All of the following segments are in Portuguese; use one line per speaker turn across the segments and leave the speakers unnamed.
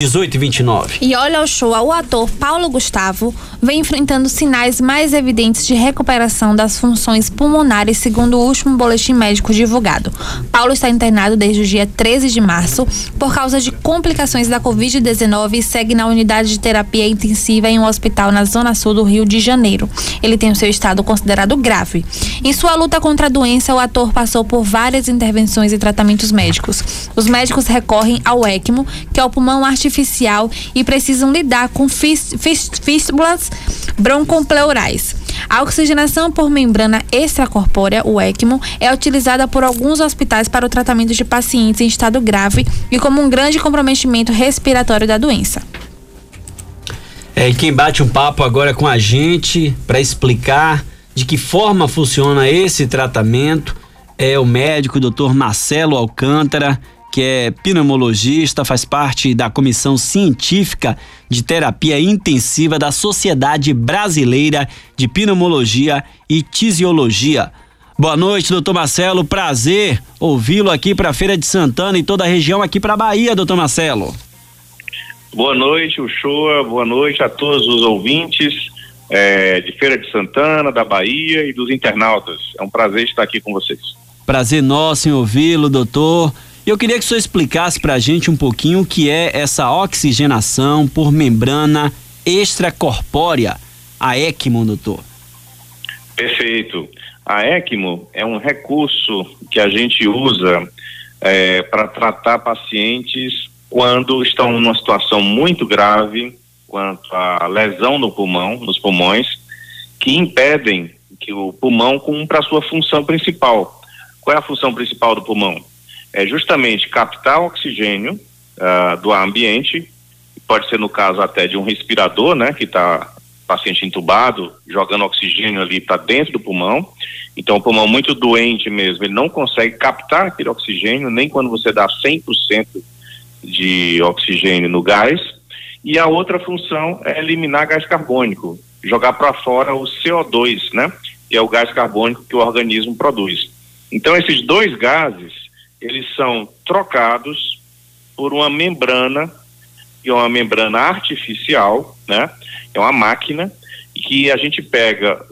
18 e 29.
E olha o show, o ator Paulo Gustavo vem enfrentando sinais mais evidentes de recuperação das funções pulmonares, segundo o último boletim médico divulgado. Paulo está internado desde o dia 13 de março por causa de complicações da Covid-19 e segue na unidade de terapia intensiva em um hospital na zona sul do Rio de Janeiro. Ele tem o seu estado considerado grave. Em sua luta contra a doença, o ator passou por várias intervenções e tratamentos médicos. Os médicos recorrem ao ECMO, que é o pulmão artificial artificial e precisam lidar com fístulas broncopleurais. A oxigenação por membrana extracorpórea, o ECMO, é utilizada por alguns hospitais para o tratamento de pacientes em estado grave e como um grande comprometimento respiratório da doença.
É, quem bate um papo agora com a gente para explicar de que forma funciona esse tratamento é o médico Dr. Marcelo Alcântara que é pneumologista, faz parte da Comissão Científica de Terapia Intensiva da Sociedade Brasileira de Pneumologia e Tisiologia. Boa noite, doutor Marcelo. Prazer ouvi-lo aqui para a Feira de Santana e toda a região aqui para a Bahia, doutor Marcelo.
Boa noite, Uchoa. Boa noite a todos os ouvintes é, de Feira de Santana, da Bahia e dos internautas. É um prazer estar aqui com vocês.
Prazer nosso em ouvi-lo, doutor. Eu queria que o senhor explicasse para a gente um pouquinho o que é essa oxigenação por membrana extracorpórea, a ECMO, doutor.
Perfeito. A ECMO é um recurso que a gente usa é, para tratar pacientes quando estão numa situação muito grave quanto à lesão no pulmão, nos pulmões, que impedem que o pulmão cumpra a sua função principal. Qual é a função principal do pulmão? É justamente captar oxigênio uh, do ambiente, pode ser no caso até de um respirador, né, que está paciente entubado, jogando oxigênio ali para dentro do pulmão. Então, o pulmão muito doente mesmo, ele não consegue captar aquele oxigênio, nem quando você dá 100% de oxigênio no gás. E a outra função é eliminar gás carbônico, jogar para fora o CO2, né? Que é o gás carbônico que o organismo produz. Então, esses dois gases, eles são trocados por uma membrana, que é uma membrana artificial, né? É uma máquina que a gente pega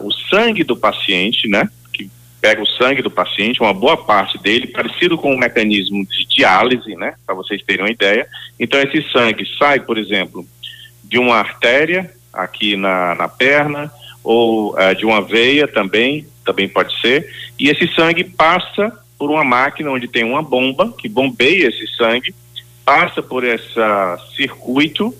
o sangue do paciente, né? Que pega o sangue do paciente, uma boa parte dele, parecido com um mecanismo de diálise, né? Para vocês terem uma ideia. Então esse sangue sai, por exemplo, de uma artéria aqui na, na perna ou uh, de uma veia também, também pode ser. E esse sangue passa por uma máquina onde tem uma bomba que bombeia esse sangue, passa por esse circuito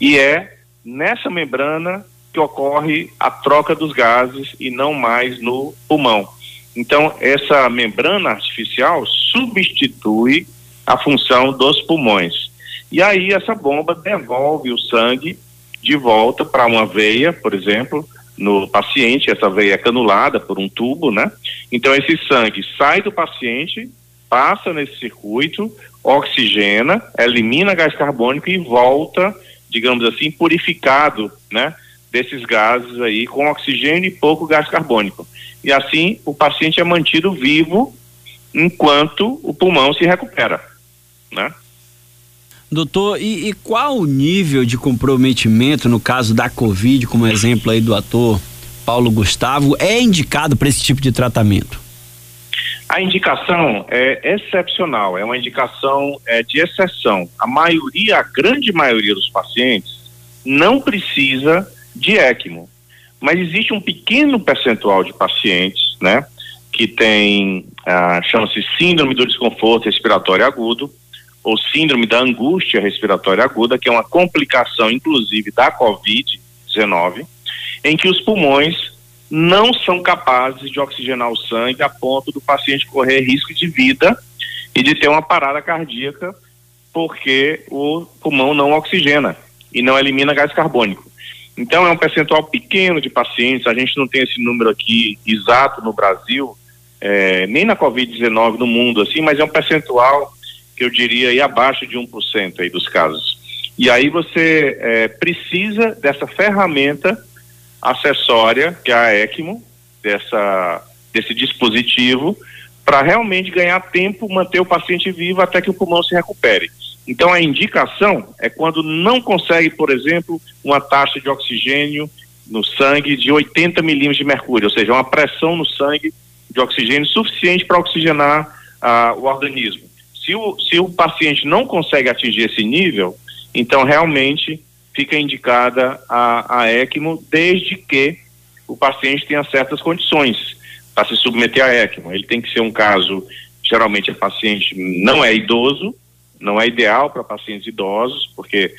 e é nessa membrana que ocorre a troca dos gases e não mais no pulmão. Então, essa membrana artificial substitui a função dos pulmões. E aí, essa bomba devolve o sangue de volta para uma veia, por exemplo, no paciente, essa veia é canulada por um tubo, né? Então esse sangue sai do paciente, passa nesse circuito, oxigena, elimina gás carbônico e volta, digamos assim, purificado, né? Desses gases aí com oxigênio e pouco gás carbônico. E assim o paciente é mantido vivo enquanto o pulmão se recupera, né?
Doutor, e, e, qual o nível de comprometimento no caso da Covid, como exemplo aí do ator Paulo Gustavo, é indicado para esse tipo de tratamento?
A indicação é excepcional, é uma indicação é, de exceção. A maioria, a grande maioria dos pacientes não precisa de ECMO, mas existe um pequeno percentual de pacientes, né, que tem, ah, chama-se síndrome do desconforto respiratório agudo, ou síndrome da angústia respiratória aguda, que é uma complicação, inclusive, da Covid-19, em que os pulmões não são capazes de oxigenar o sangue a ponto do paciente correr risco de vida e de ter uma parada cardíaca porque o pulmão não oxigena e não elimina gás carbônico. Então é um percentual pequeno de pacientes, a gente não tem esse número aqui exato no Brasil, é, nem na Covid-19 no mundo assim, mas é um percentual eu diria aí abaixo de 1% aí dos casos. E aí você é, precisa dessa ferramenta acessória, que é a ECMO, dessa, desse dispositivo, para realmente ganhar tempo, manter o paciente vivo até que o pulmão se recupere. Então a indicação é quando não consegue, por exemplo, uma taxa de oxigênio no sangue de 80 milímetros de mercúrio, ou seja, uma pressão no sangue de oxigênio suficiente para oxigenar ah, o organismo. Se o, se o paciente não consegue atingir esse nível, então realmente fica indicada a, a ECMO, desde que o paciente tenha certas condições para se submeter a ECMO. Ele tem que ser um caso, geralmente o paciente não é idoso, não é ideal para pacientes idosos, porque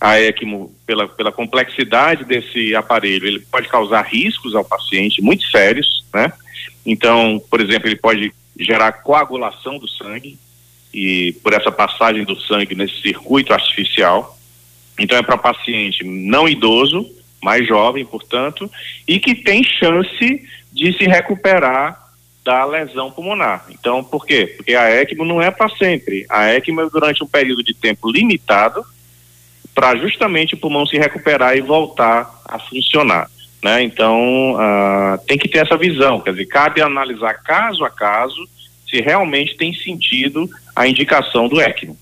a ECMO, pela, pela complexidade desse aparelho, ele pode causar riscos ao paciente muito sérios, né? Então, por exemplo, ele pode gerar coagulação do sangue e por essa passagem do sangue nesse circuito artificial. Então, é para paciente não idoso, mais jovem, portanto, e que tem chance de se recuperar da lesão pulmonar. Então, por quê? Porque a ECMO não é para sempre. A ECMO é durante um período de tempo limitado para justamente o pulmão se recuperar e voltar a funcionar. Né? Então, uh, tem que ter essa visão, quer dizer, cabe analisar caso a caso se realmente tem sentido a indicação do ECMO.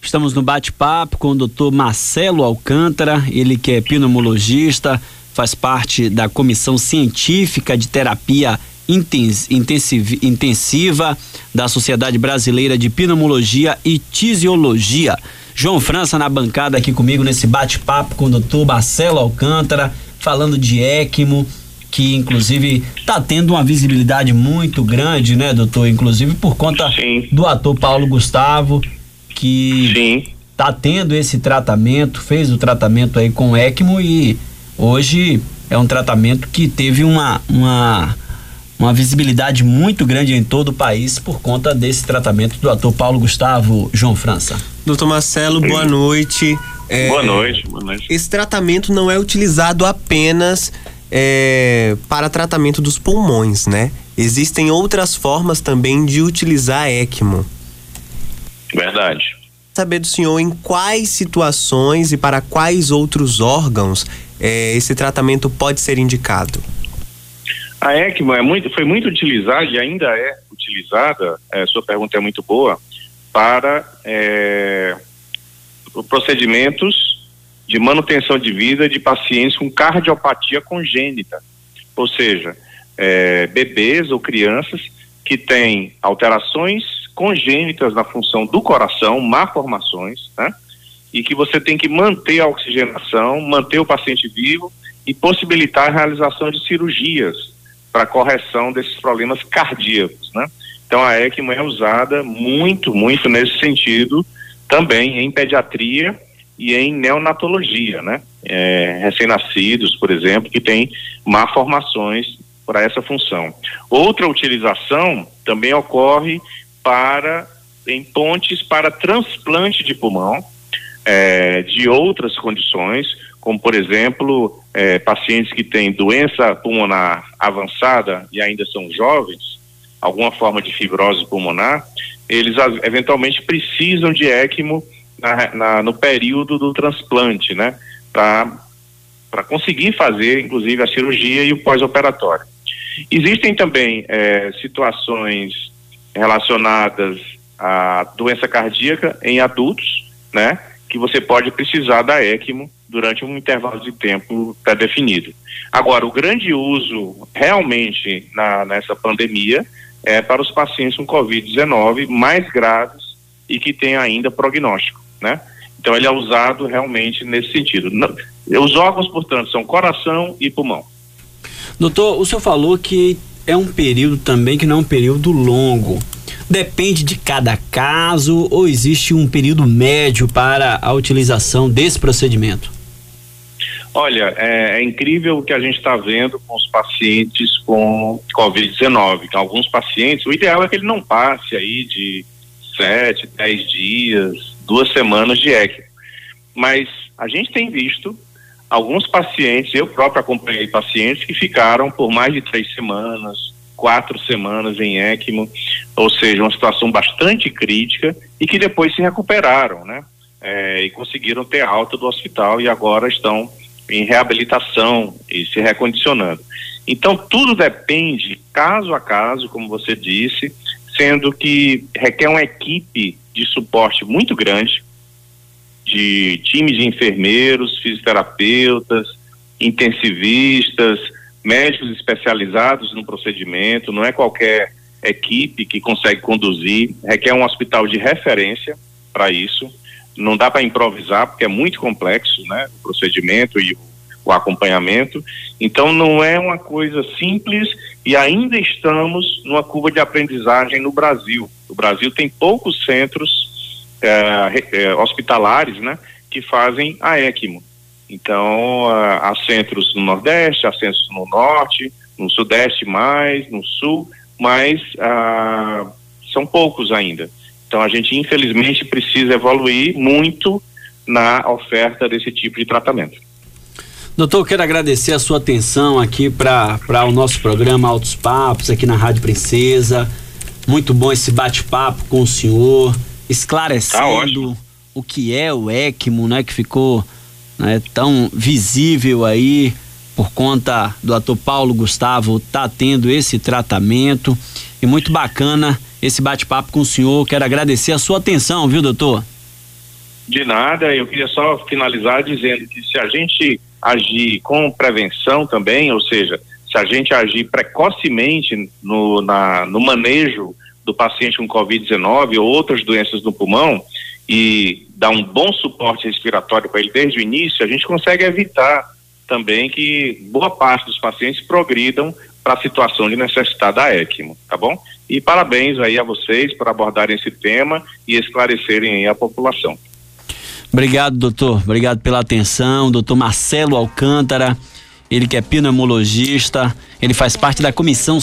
Estamos no bate-papo com o doutor Marcelo Alcântara, ele que é pneumologista, faz parte da Comissão Científica de Terapia Intensiva da Sociedade Brasileira de Pneumologia e Tisiologia. João França na bancada aqui comigo nesse bate-papo com o doutor Marcelo Alcântara, falando de ECMO, que inclusive está tendo uma visibilidade muito grande, né, doutor? Inclusive por conta Sim. do ator Paulo Gustavo, que Sim. tá tendo esse tratamento, fez o tratamento aí com ECMO e hoje é um tratamento que teve uma, uma uma visibilidade muito grande em todo o país por conta desse tratamento do ator Paulo Gustavo João França.
Doutor Marcelo, boa noite.
É, boa noite, boa noite.
Esse tratamento não é utilizado apenas é, para tratamento dos pulmões, né? Existem outras formas também de utilizar ECMO.
Verdade.
Saber do senhor em quais situações e para quais outros órgãos é, esse tratamento pode ser indicado.
A ECMO é muito, foi muito utilizada e ainda é utilizada, é, sua pergunta é muito boa, para é, procedimentos de manutenção de vida de pacientes com cardiopatia congênita, ou seja, é, bebês ou crianças que têm alterações congênitas na função do coração, malformações, né? E que você tem que manter a oxigenação, manter o paciente vivo e possibilitar a realização de cirurgias para correção desses problemas cardíacos, né? Então a ECMO é usada muito, muito nesse sentido também em pediatria e em neonatologia, né? É, Recém-nascidos, por exemplo, que têm malformações para essa função. Outra utilização também ocorre para em pontes para transplante de pulmão é, de outras condições, como por exemplo é, pacientes que têm doença pulmonar avançada e ainda são jovens, alguma forma de fibrose pulmonar, eles eventualmente precisam de ECMO na, na, no período do transplante, né? Para conseguir fazer, inclusive, a cirurgia e o pós-operatório. Existem também é, situações relacionadas à doença cardíaca em adultos, né? Que você pode precisar da ECMO durante um intervalo de tempo pré-definido. Agora, o grande uso realmente na, nessa pandemia é para os pacientes com Covid-19 mais graves e que têm ainda prognóstico, né? Então ele é usado realmente nesse sentido. Os órgãos, portanto, são coração e pulmão.
Doutor, o senhor falou que é um período também que não é um período longo. Depende de cada caso ou existe um período médio para a utilização desse procedimento?
Olha, é, é incrível o que a gente está vendo com os pacientes com Covid-19. Alguns pacientes, o ideal é que ele não passe aí de sete, dez dias, duas semanas de ECMO. Mas a gente tem visto alguns pacientes, eu próprio acompanhei pacientes que ficaram por mais de três semanas, quatro semanas em ECMO, ou seja, uma situação bastante crítica e que depois se recuperaram, né? É, e conseguiram ter alta do hospital e agora estão em reabilitação e se recondicionando. Então, tudo depende, caso a caso, como você disse, sendo que requer uma equipe de suporte muito grande, de times de enfermeiros, fisioterapeutas, intensivistas, médicos especializados no procedimento, não é qualquer equipe que consegue conduzir, requer um hospital de referência para isso. Não dá para improvisar porque é muito complexo, né, o procedimento e o, o acompanhamento. Então não é uma coisa simples e ainda estamos numa curva de aprendizagem no Brasil. O Brasil tem poucos centros eh, eh, hospitalares, né, que fazem a ECMO. Então, há centros no Nordeste, há centros no Norte, no Sudeste mais, no Sul, mas ah, são poucos ainda. Então, a gente, infelizmente, precisa evoluir muito na oferta desse tipo de tratamento.
Doutor, quero agradecer a sua atenção aqui para o nosso programa Altos Papos, aqui na Rádio Princesa. Muito bom esse bate-papo com o senhor, esclarecendo tá o que é o ECMO, né, que ficou né, tão visível aí por conta do ator Paulo Gustavo tá tendo esse tratamento e muito bacana esse bate-papo com o senhor. Quero agradecer a sua atenção, viu, doutor?
De nada, eu queria só finalizar dizendo que se a gente agir com prevenção também, ou seja, se a gente agir precocemente no, na, no manejo do paciente com Covid-19 ou outras doenças do pulmão, e dar um bom suporte respiratório para ele desde o início, a gente consegue evitar também que boa parte dos pacientes progridam para a situação de necessidade da ECMO, tá bom? E parabéns aí a vocês por abordarem esse tema e esclarecerem a população.
Obrigado, doutor. Obrigado pela atenção. Doutor Marcelo Alcântara, ele que é pneumologista, ele faz parte da comissão